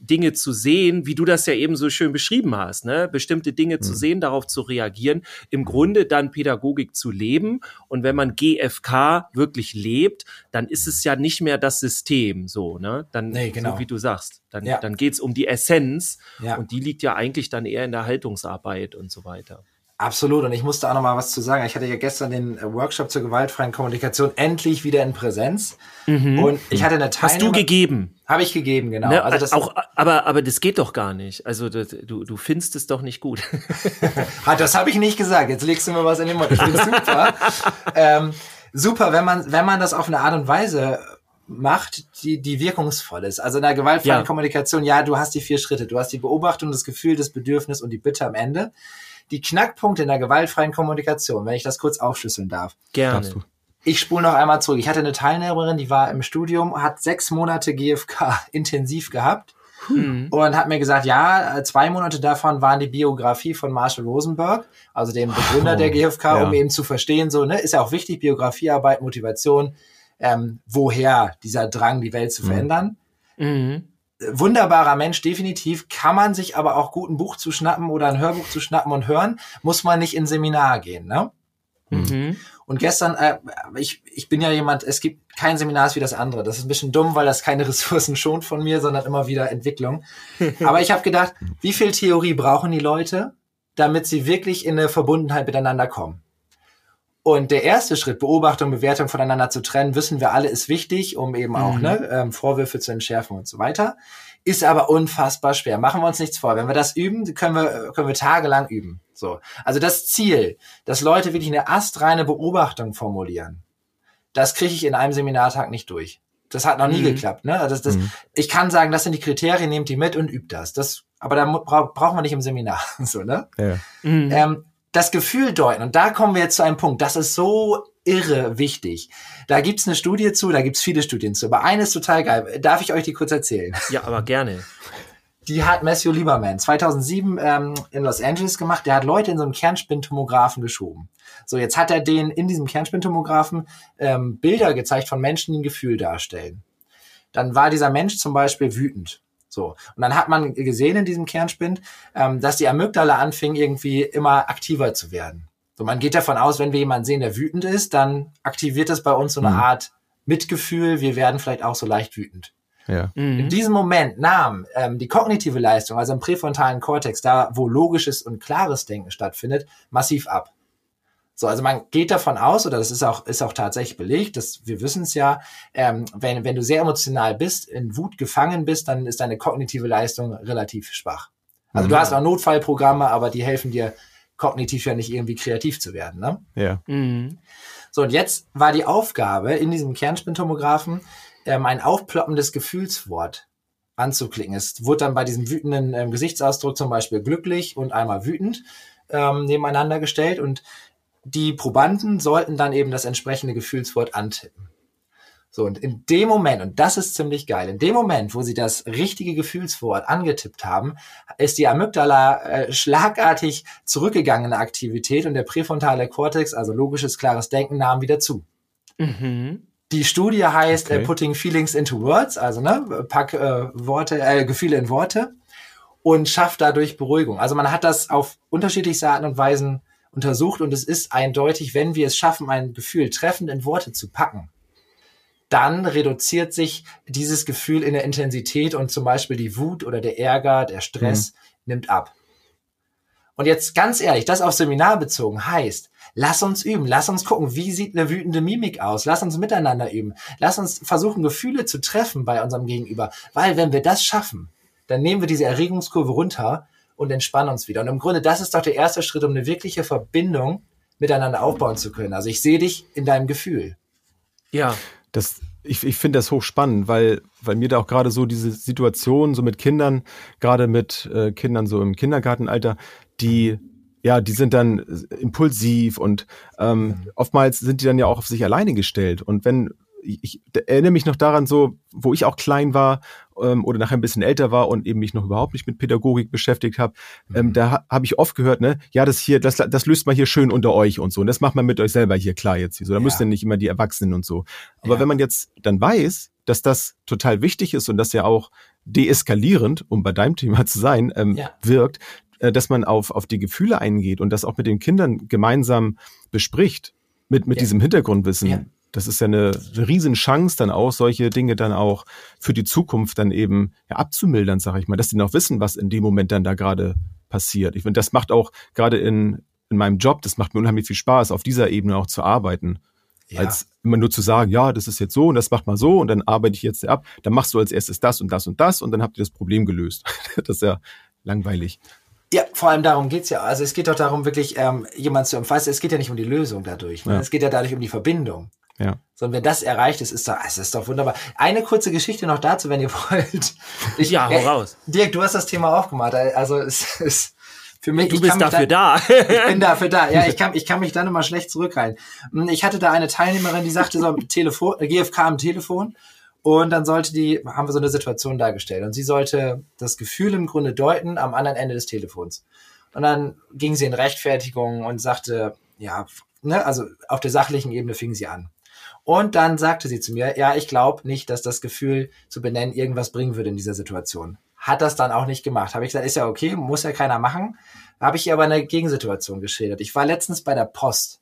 Dinge zu sehen, wie du das ja eben so schön beschrieben hast, ne? bestimmte Dinge mhm. zu sehen, darauf zu reagieren im Grunde dann Pädagogik zu leben. Und wenn man GFK wirklich lebt, dann ist es ja nicht mehr das System so, ne? Dann, nee, genau. so wie du sagst, dann, ja. dann geht's um die Essenz ja. und die liegt ja eigentlich dann eher in der Haltungsarbeit und so weiter. Absolut. Und ich musste auch noch mal was zu sagen. Ich hatte ja gestern den äh, Workshop zur gewaltfreien Kommunikation endlich wieder in Präsenz. Mhm. Und ich hatte eine Teilnehmer. Hast du gegeben? Habe ich gegeben, genau. Ne, also das auch, aber, aber das geht doch gar nicht. Also das, du, du findest es doch nicht gut. das habe ich nicht gesagt. Jetzt legst du mir was in den Mund. Ich finde super. ähm, super, wenn man, wenn man das auf eine Art und Weise macht, die, die wirkungsvoll ist. Also in der gewaltfreien ja. Kommunikation, ja, du hast die vier Schritte. Du hast die Beobachtung, das Gefühl, das Bedürfnis und die Bitte am Ende. Die Knackpunkte in der gewaltfreien Kommunikation, wenn ich das kurz aufschlüsseln darf. Gerne. Ich spule noch einmal zurück. Ich hatte eine Teilnehmerin, die war im Studium, hat sechs Monate GFK intensiv gehabt mhm. und hat mir gesagt, ja, zwei Monate davon waren die Biografie von Marshall Rosenberg, also dem Begründer oh, der GFK, ja. um eben zu verstehen, so, ne, ist ja auch wichtig, Biografiearbeit, Motivation, ähm, woher dieser Drang, die Welt zu mhm. verändern. Mhm. Wunderbarer Mensch, definitiv. Kann man sich aber auch gut ein Buch zu schnappen oder ein Hörbuch zu schnappen und hören, muss man nicht in Seminar gehen, ne? Mhm. Und gestern, äh, ich, ich bin ja jemand, es gibt kein Seminar wie das andere. Das ist ein bisschen dumm, weil das keine Ressourcen schont von mir, sondern immer wieder Entwicklung. Aber ich habe gedacht, wie viel Theorie brauchen die Leute, damit sie wirklich in eine Verbundenheit miteinander kommen? Und der erste Schritt, Beobachtung, Bewertung voneinander zu trennen, wissen wir alle, ist wichtig, um eben auch mhm. ne, ähm, Vorwürfe zu entschärfen und so weiter. Ist aber unfassbar schwer. Machen wir uns nichts vor. Wenn wir das üben, können wir, können wir tagelang üben. So. Also das Ziel, dass Leute wirklich eine astreine Beobachtung formulieren, das kriege ich in einem Seminartag nicht durch. Das hat noch nie mhm. geklappt. Ne? Also das, das, mhm. Ich kann sagen, das sind die Kriterien, nehmt die mit und übt das. das aber da bra braucht man nicht im Seminar. so, ne? Ja. Mhm. Ähm, das Gefühl deuten. Und da kommen wir jetzt zu einem Punkt. Das ist so irre wichtig. Da gibt's eine Studie zu, da gibt's viele Studien zu. Aber eine ist total geil. Darf ich euch die kurz erzählen? Ja, aber gerne. Die hat Matthew Lieberman 2007 ähm, in Los Angeles gemacht. Der hat Leute in so einem Kernspintomographen geschoben. So, jetzt hat er denen in diesem Kernspintomographen ähm, Bilder gezeigt von Menschen, die ein Gefühl darstellen. Dann war dieser Mensch zum Beispiel wütend. So. Und dann hat man gesehen in diesem Kernspind, ähm, dass die Amygdala anfing, irgendwie immer aktiver zu werden. So, man geht davon aus, wenn wir jemanden sehen, der wütend ist, dann aktiviert das bei uns so eine mhm. Art Mitgefühl. Wir werden vielleicht auch so leicht wütend. Ja. Mhm. In diesem Moment nahm ähm, die kognitive Leistung, also im präfrontalen Kortex, da wo logisches und klares Denken stattfindet, massiv ab. So, also man geht davon aus, oder das ist auch, ist auch tatsächlich belegt, dass wir wissen es ja, ähm, wenn, wenn du sehr emotional bist, in Wut gefangen bist, dann ist deine kognitive Leistung relativ schwach. Also mhm. du hast auch Notfallprogramme, aber die helfen dir kognitiv ja nicht irgendwie kreativ zu werden. Ne? Ja. Mhm. So, und jetzt war die Aufgabe in diesem Kernspintomographen, ähm, ein aufploppendes Gefühlswort anzuklicken. Es wurde dann bei diesem wütenden ähm, Gesichtsausdruck zum Beispiel glücklich und einmal wütend ähm, nebeneinander gestellt und die Probanden sollten dann eben das entsprechende Gefühlswort antippen. So, und in dem Moment, und das ist ziemlich geil, in dem Moment, wo sie das richtige Gefühlswort angetippt haben, ist die Amygdala äh, schlagartig zurückgegangen in der Aktivität und der präfrontale Kortex, also logisches, klares Denken, nahm wieder zu. Mhm. Die Studie heißt äh, okay. äh, Putting Feelings into Words, also ne, pack äh, Worte, äh, Gefühle in Worte und schafft dadurch Beruhigung. Also man hat das auf unterschiedlichste Arten und Weisen untersucht und es ist eindeutig, wenn wir es schaffen, ein Gefühl treffend in Worte zu packen, dann reduziert sich dieses Gefühl in der Intensität und zum Beispiel die Wut oder der Ärger, der Stress mhm. nimmt ab. Und jetzt ganz ehrlich, das auf Seminar bezogen heißt, lass uns üben, lass uns gucken, wie sieht eine wütende Mimik aus, lass uns miteinander üben, lass uns versuchen, Gefühle zu treffen bei unserem Gegenüber, weil wenn wir das schaffen, dann nehmen wir diese Erregungskurve runter und entspannen uns wieder. Und im Grunde, das ist doch der erste Schritt, um eine wirkliche Verbindung miteinander aufbauen zu können. Also ich sehe dich in deinem Gefühl. Ja. Das, ich, ich finde das hochspannend, weil, weil mir da auch gerade so diese Situation so mit Kindern, gerade mit äh, Kindern so im Kindergartenalter, die ja, die sind dann impulsiv und ähm, oftmals sind die dann ja auch auf sich alleine gestellt. Und wenn ich erinnere mich noch daran, so, wo ich auch klein war ähm, oder nachher ein bisschen älter war und eben mich noch überhaupt nicht mit Pädagogik beschäftigt habe, ähm, mhm. da ha, habe ich oft gehört, ne, ja, das hier, das, das löst man hier schön unter euch und so. Und das macht man mit euch selber hier klar jetzt. So, da ja. müsst ihr nicht immer die Erwachsenen und so. Aber ja. wenn man jetzt dann weiß, dass das total wichtig ist und das ja auch deeskalierend, um bei deinem Thema zu sein, ähm, ja. wirkt, äh, dass man auf, auf die Gefühle eingeht und das auch mit den Kindern gemeinsam bespricht, mit, mit diesem Hintergrundwissen, das ist ja eine, Riesenchance dann auch, solche Dinge dann auch für die Zukunft dann eben ja, abzumildern, sage ich mal, dass die noch wissen, was in dem Moment dann da gerade passiert. Ich finde, das macht auch gerade in, in meinem Job, das macht mir unheimlich viel Spaß, auf dieser Ebene auch zu arbeiten. Ja. Als immer nur zu sagen, ja, das ist jetzt so und das macht mal so und dann arbeite ich jetzt ab. Dann machst du als erstes das und das und das und dann habt ihr das Problem gelöst. das ist ja langweilig. Ja, vor allem darum geht's ja. Also es geht doch darum, wirklich ähm, jemand zu umfassen. Es geht ja nicht um die Lösung dadurch. Ne? Ja. Es geht ja dadurch um die Verbindung. Ja. Sondern wenn das erreicht ist, ist doch, es ist doch wunderbar. Eine kurze Geschichte noch dazu, wenn ihr wollt. Ich, ja, hau äh, raus. Dirk, du hast das Thema aufgemacht. Also es ist für mich. Du bist dafür da, da. ich bin dafür da. Ja, ich kann, ich kann mich dann immer schlecht zurückhalten. Hm, ich hatte da eine Teilnehmerin, die sagte so Telefon, GFK am Telefon. Und dann sollte die, haben wir so eine Situation dargestellt. Und sie sollte das Gefühl im Grunde deuten am anderen Ende des Telefons. Und dann ging sie in Rechtfertigung und sagte, ja, ne, also auf der sachlichen Ebene fing sie an. Und dann sagte sie zu mir, ja, ich glaube nicht, dass das Gefühl zu benennen irgendwas bringen würde in dieser Situation. Hat das dann auch nicht gemacht. Habe ich gesagt, ist ja okay, muss ja keiner machen. Habe ich ihr aber eine Gegensituation geschildert. Ich war letztens bei der Post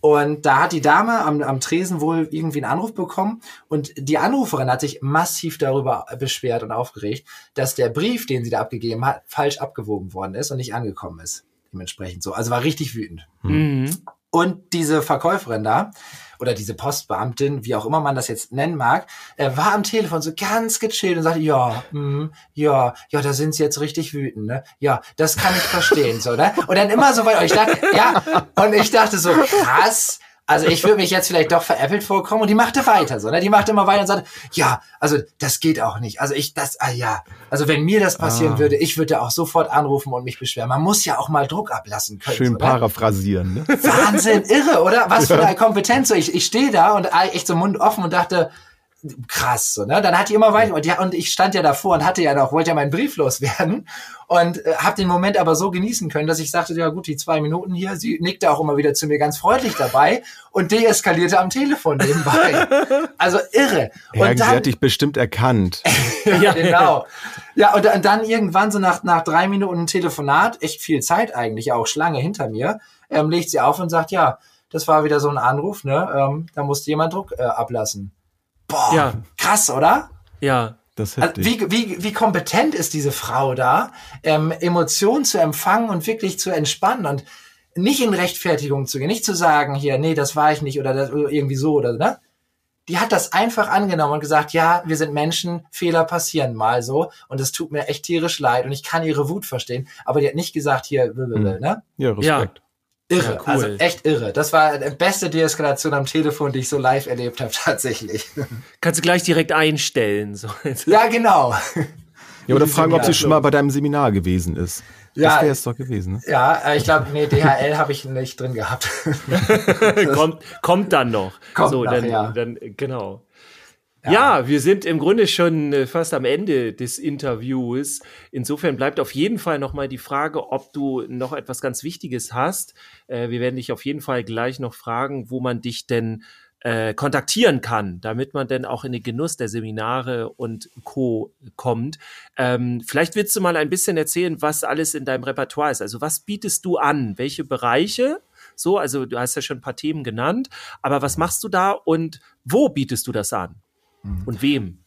und da hat die Dame am, am Tresen wohl irgendwie einen Anruf bekommen und die Anruferin hat sich massiv darüber beschwert und aufgeregt, dass der Brief, den sie da abgegeben hat, falsch abgewogen worden ist und nicht angekommen ist. Dementsprechend so. Also war richtig wütend. Mhm. Und diese Verkäuferin da, oder diese Postbeamtin, wie auch immer man das jetzt nennen mag, äh, war am Telefon so ganz gechillt und sagte, ja, mm, ja, ja, da sind sie jetzt richtig wütend, ne? Ja, das kann ich verstehen, so, ne? Und dann immer so weiter. Und ich dachte, ja, und ich dachte so, krass, also ich würde mich jetzt vielleicht doch veräppelt vorkommen und die machte weiter so, ne? Die machte immer weiter und sagte, ja, also das geht auch nicht. Also ich, das, ah ja, also wenn mir das passieren ah. würde, ich würde auch sofort anrufen und mich beschweren. Man muss ja auch mal Druck ablassen können. Schön so, paraphrasieren, ne? Wahnsinn, irre, oder? Was ja. für eine Kompetenz. So, ich, ich stehe da und echt so Mund offen und dachte, krass, so, ne? Dann hat die immer weiter und ja, und ich stand ja davor und hatte ja noch, wollte ja meinen Brief loswerden und äh, habe den Moment aber so genießen können, dass ich sagte, ja gut, die zwei Minuten hier, sie nickte auch immer wieder zu mir ganz freundlich dabei und deeskalierte am Telefon nebenbei. Also irre. Und ja, dann, sie hat dich bestimmt erkannt. ja, genau. Ja, und, und dann irgendwann so nach, nach drei Minuten Telefonat, echt viel Zeit eigentlich, auch Schlange hinter mir, ähm, legt sie auf und sagt, ja, das war wieder so ein Anruf, ne? Ähm, da musste jemand Druck äh, ablassen. Boah, ja. krass, oder? Ja. Das also, wie, wie, wie kompetent ist diese Frau da, ähm, Emotionen zu empfangen und wirklich zu entspannen und nicht in Rechtfertigung zu gehen, nicht zu sagen, hier, nee, das war ich nicht oder das, irgendwie so oder ne? Die hat das einfach angenommen und gesagt, ja, wir sind Menschen, Fehler passieren mal so und es tut mir echt tierisch leid und ich kann ihre Wut verstehen, aber die hat nicht gesagt, hier, mhm. ne? Ja, Respekt. Ja. Irre, ja, cool. also echt irre. Das war die beste Deeskalation am Telefon, die ich so live erlebt habe, tatsächlich. Kannst du gleich direkt einstellen. So. Ja, genau. Ja, oder fragen, ob sie schon mal bei deinem Seminar gewesen ist. Ja, das wäre es doch gewesen. Ne? Ja, äh, ich glaube, nee, DHL habe ich nicht drin gehabt. kommt, kommt dann noch. Kommt so, nach, dann, ja. dann, genau. Ja. wir sind im Grunde schon äh, fast am Ende des Interviews. Insofern bleibt auf jeden Fall nochmal die Frage, ob du noch etwas ganz Wichtiges hast. Äh, wir werden dich auf jeden Fall gleich noch fragen, wo man dich denn äh, kontaktieren kann, damit man denn auch in den Genuss der Seminare und Co. kommt. Ähm, vielleicht willst du mal ein bisschen erzählen, was alles in deinem Repertoire ist. Also was bietest du an? Welche Bereiche? So, also du hast ja schon ein paar Themen genannt, aber was machst du da und wo bietest du das an? Mhm. Und wem?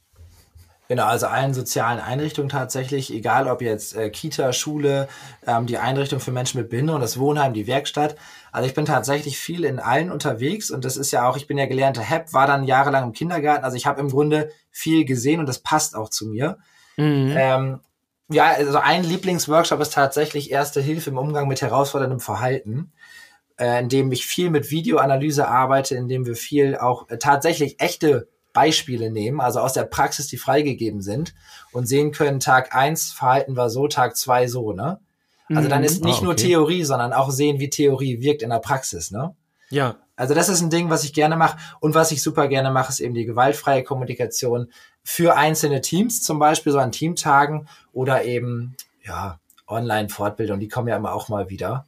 Genau, also allen sozialen Einrichtungen tatsächlich, egal ob jetzt äh, Kita, Schule, ähm, die Einrichtung für Menschen mit Behinderung, das Wohnheim, die Werkstatt. Also ich bin tatsächlich viel in allen unterwegs und das ist ja auch, ich bin ja gelernter HEP, war dann jahrelang im Kindergarten, also ich habe im Grunde viel gesehen und das passt auch zu mir. Mhm. Ähm, ja, also ein Lieblingsworkshop ist tatsächlich Erste Hilfe im Umgang mit herausforderndem Verhalten, äh, in dem ich viel mit Videoanalyse arbeite, in dem wir viel auch äh, tatsächlich echte Beispiele nehmen, also aus der Praxis, die freigegeben sind und sehen können, Tag eins Verhalten war so, Tag zwei so, ne? Also dann ist mhm. nicht ah, okay. nur Theorie, sondern auch sehen, wie Theorie wirkt in der Praxis, ne? Ja. Also das ist ein Ding, was ich gerne mache. Und was ich super gerne mache, ist eben die gewaltfreie Kommunikation für einzelne Teams, zum Beispiel so an Teamtagen oder eben, ja, Online-Fortbildung, die kommen ja immer auch mal wieder.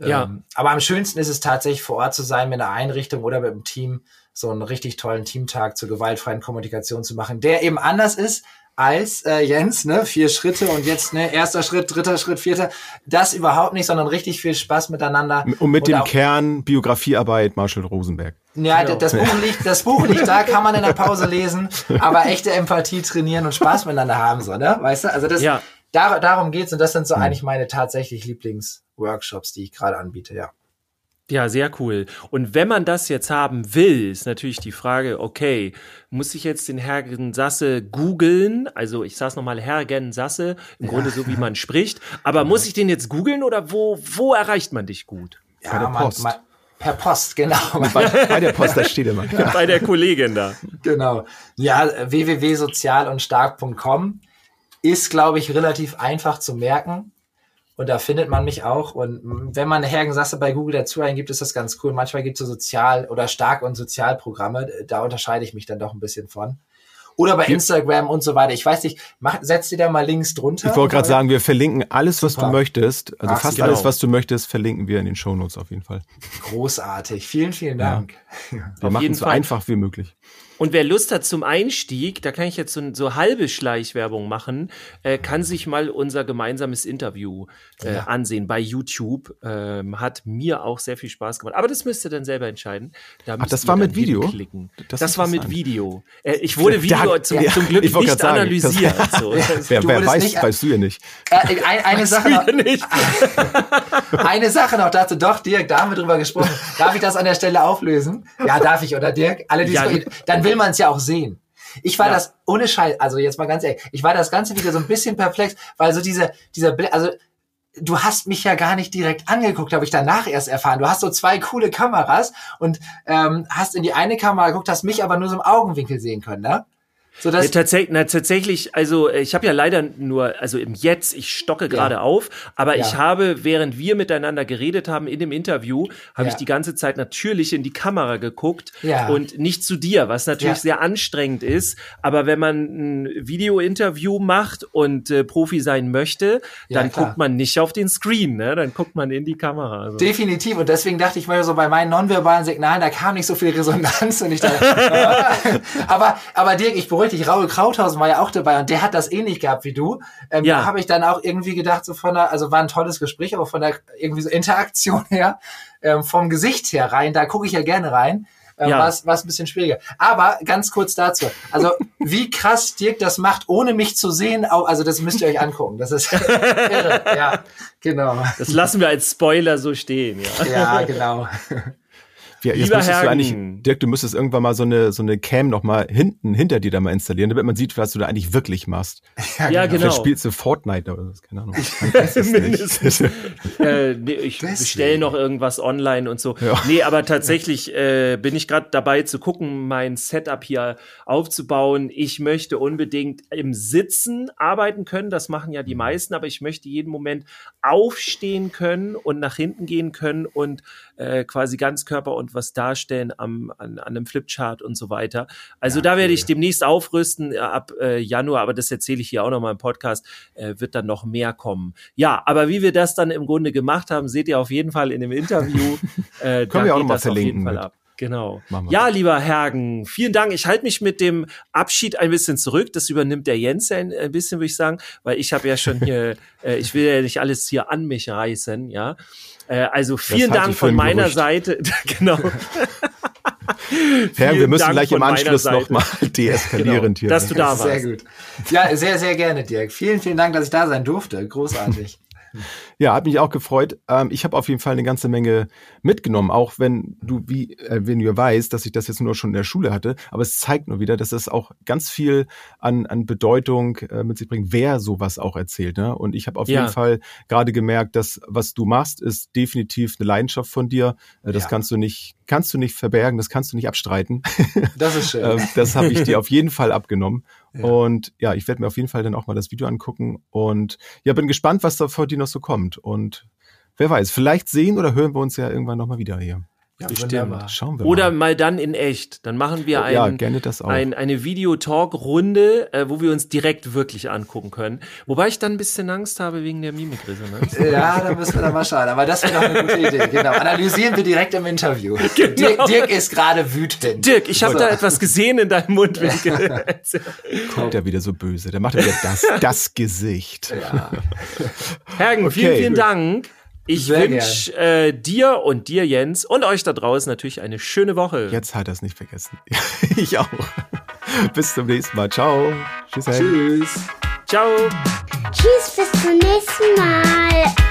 Ja. Ähm, aber am schönsten ist es tatsächlich vor Ort zu sein mit einer Einrichtung oder mit einem Team, so einen richtig tollen Teamtag zur gewaltfreien Kommunikation zu machen, der eben anders ist als äh, Jens, ne, vier Schritte und jetzt ne, erster Schritt, dritter Schritt, vierter, das überhaupt nicht, sondern richtig viel Spaß miteinander. Und mit und dem Kern Biografiearbeit Marshall Rosenberg. Ja, genau. das Buch liegt, das Buch liegt da, kann man in der Pause lesen, aber echte Empathie trainieren und Spaß miteinander haben, so, ne, weißt du? Also das, ja. dar darum geht's und das sind so hm. eigentlich meine tatsächlich Lieblings Workshops, die ich gerade anbiete, ja. Ja, sehr cool. Und wenn man das jetzt haben will, ist natürlich die Frage, okay, muss ich jetzt den Hergen Sasse googeln? Also ich sag's nochmal, Hergen Sasse, im ja. Grunde so wie man spricht. Aber ja. muss ich den jetzt googeln oder wo, wo erreicht man dich gut? Ja, bei der Post. Man, man, per Post, genau. Bei, bei, der Post, da steht immer. Ja. Bei der Kollegin da. Genau. Ja, www.sozialundstark.com ist, glaube ich, relativ einfach zu merken. Und da findet man mich auch. Und wenn man Hergen Sasse bei Google dazu eingibt, ist das ganz cool. Manchmal gibt es so Sozial- oder Stark- und Sozialprogramme. Da unterscheide ich mich dann doch ein bisschen von. Oder bei Instagram und so weiter. Ich weiß nicht, mach, setzt dir da mal Links drunter. Ich wollte gerade sagen, wir verlinken alles, was Super. du möchtest. Also Ach, fast genau. alles, was du möchtest, verlinken wir in den Shownotes auf jeden Fall. Großartig. Vielen, vielen Dank. Ja. Wir machen es so einfach wie möglich. Und wer Lust hat zum Einstieg, da kann ich jetzt so, so halbe Schleichwerbung machen, äh, kann sich mal unser gemeinsames Interview äh, ja. ansehen bei YouTube. Ähm, hat mir auch sehr viel Spaß gemacht. Aber das müsst ihr dann selber entscheiden. Da Ach, das war mit Video? Klicken. Das, das war mit Video. Äh, ich wurde Video da, zum, ja, zum Glück nicht sagen, analysiert. Das, so. wer, wer weiß, nicht, weißt du ja nicht. Äh, ein, eine Sache noch. Nicht. eine Sache noch dazu. Doch, Dirk, da haben wir drüber gesprochen. Darf ich das an der Stelle auflösen? Ja, darf ich, oder Dirk? Alle, die ja, dann will man es ja auch sehen. Ich war ja. das ohne Scheiß, also jetzt mal ganz ehrlich, ich war das Ganze wieder so ein bisschen perplex, weil so diese, dieser, also du hast mich ja gar nicht direkt angeguckt, habe ich danach erst erfahren. Du hast so zwei coole Kameras und ähm, hast in die eine Kamera geguckt, hast mich aber nur so im Augenwinkel sehen können, ne? So dass ja, tatsächlich, na, tatsächlich, also ich habe ja leider nur, also im Jetzt, ich stocke gerade ja. auf, aber ja. ich habe, während wir miteinander geredet haben in dem Interview, habe ich die ganze Zeit natürlich in die Kamera geguckt und nicht zu dir, was natürlich sehr anstrengend ist. Aber wenn man ein Video-Interview macht und äh, Profi sein möchte, dann guckt man nicht auf den Screen, ne? dann guckt man in die Kamera. Also. Definitiv. Und deswegen dachte ich mal so bei meinen nonverbalen Signalen, da kam nicht so viel Resonanz und ich dachte, aber, aber Dirk, ich beruhige richtig, Raul Krauthausen war ja auch dabei und der hat das ähnlich gehabt wie du. Ähm, ja. Da habe ich dann auch irgendwie gedacht, so von der, also war ein tolles Gespräch, aber von der irgendwie so Interaktion her, ähm, vom Gesicht her rein, da gucke ich ja gerne rein. Ähm, ja. war es ein bisschen schwieriger. Aber ganz kurz dazu. Also wie krass Dirk das macht, ohne mich zu sehen, also das müsst ihr euch angucken. Das ist irre. Ja, genau. Das lassen wir als Spoiler so stehen. Ja, ja genau. Ja, jetzt Herr, du eigentlich, Dirk, du müsstest irgendwann mal so eine, so eine Cam noch mal hinten, hinter dir da mal installieren, damit man sieht, was du da eigentlich wirklich machst. Ja, ja genau. Vielleicht spielst du Fortnite oder was, keine Ahnung. Ich Mindestens. äh, nee, ich bestelle noch irgendwas online und so. Ja. Nee, aber tatsächlich äh, bin ich gerade dabei zu gucken, mein Setup hier aufzubauen. Ich möchte unbedingt im Sitzen arbeiten können. Das machen ja die mhm. meisten, aber ich möchte jeden Moment aufstehen können und nach hinten gehen können und äh, quasi Ganzkörper und was darstellen am, an, an einem Flipchart und so weiter. Also ja, da werde ich demnächst aufrüsten äh, ab äh, Januar, aber das erzähle ich hier auch noch mal im Podcast, äh, wird dann noch mehr kommen. Ja, aber wie wir das dann im Grunde gemacht haben, seht ihr auf jeden Fall in dem Interview. Äh, Können wir auch noch mal verlinken. Genau. Ja, lieber Hergen, vielen Dank. Ich halte mich mit dem Abschied ein bisschen zurück. Das übernimmt der Jens ein, ein bisschen, würde ich sagen, weil ich habe ja schon hier, äh, ich will ja nicht alles hier an mich reißen, ja. Äh, also vielen Dank von meiner Gerücht. Seite. genau. Herr, wir müssen Dank gleich im Anschluss nochmal deeskalieren genau, hier. Dass du da warst. Sehr gut. Ja, sehr, sehr gerne, Dirk. Vielen, vielen Dank, dass ich da sein durfte. Großartig. Ja, hat mich auch gefreut. Ähm, ich habe auf jeden Fall eine ganze Menge mitgenommen, auch wenn du, wie, äh, wenn du weißt, dass ich das jetzt nur schon in der Schule hatte. Aber es zeigt nur wieder, dass es auch ganz viel an, an Bedeutung äh, mit sich bringt, wer sowas auch erzählt. Ne? Und ich habe auf ja. jeden Fall gerade gemerkt, dass was du machst, ist definitiv eine Leidenschaft von dir. Äh, das ja. kannst du nicht, kannst du nicht verbergen, das kannst du nicht abstreiten. Das ist schön. Ähm, das habe ich dir auf jeden Fall abgenommen. Ja. Und ja, ich werde mir auf jeden Fall dann auch mal das Video angucken und ja, bin gespannt, was da vor dir noch so kommt. Und wer weiß, vielleicht sehen oder hören wir uns ja irgendwann nochmal wieder hier. Ja, Bestimmt. Schauen wir mal. Oder mal dann in echt. Dann machen wir ein, ja, gerne das auch. Ein, eine Videotalk-Runde, äh, wo wir uns direkt wirklich angucken können. Wobei ich dann ein bisschen Angst habe wegen der Mimikresonanz. ja, da müssen wir dann mal schauen. Aber das wäre doch eine gute Idee. Genau. Analysieren wir direkt im Interview. Genau. Dirk, Dirk ist gerade wütend. Dirk, ich habe da etwas gesehen in deinem Mundwinkel. Kommt er wieder so böse. Der macht er wieder das, das Gesicht. Ja. Hergen, okay, vielen, vielen. Dank. Ich wünsche äh, dir und dir, Jens, und euch da draußen natürlich eine schöne Woche. Jetzt hat er es nicht vergessen. ich auch. bis zum nächsten Mal. Ciao. Tschüss. Tschüss. Ciao. Tschüss, bis zum nächsten Mal.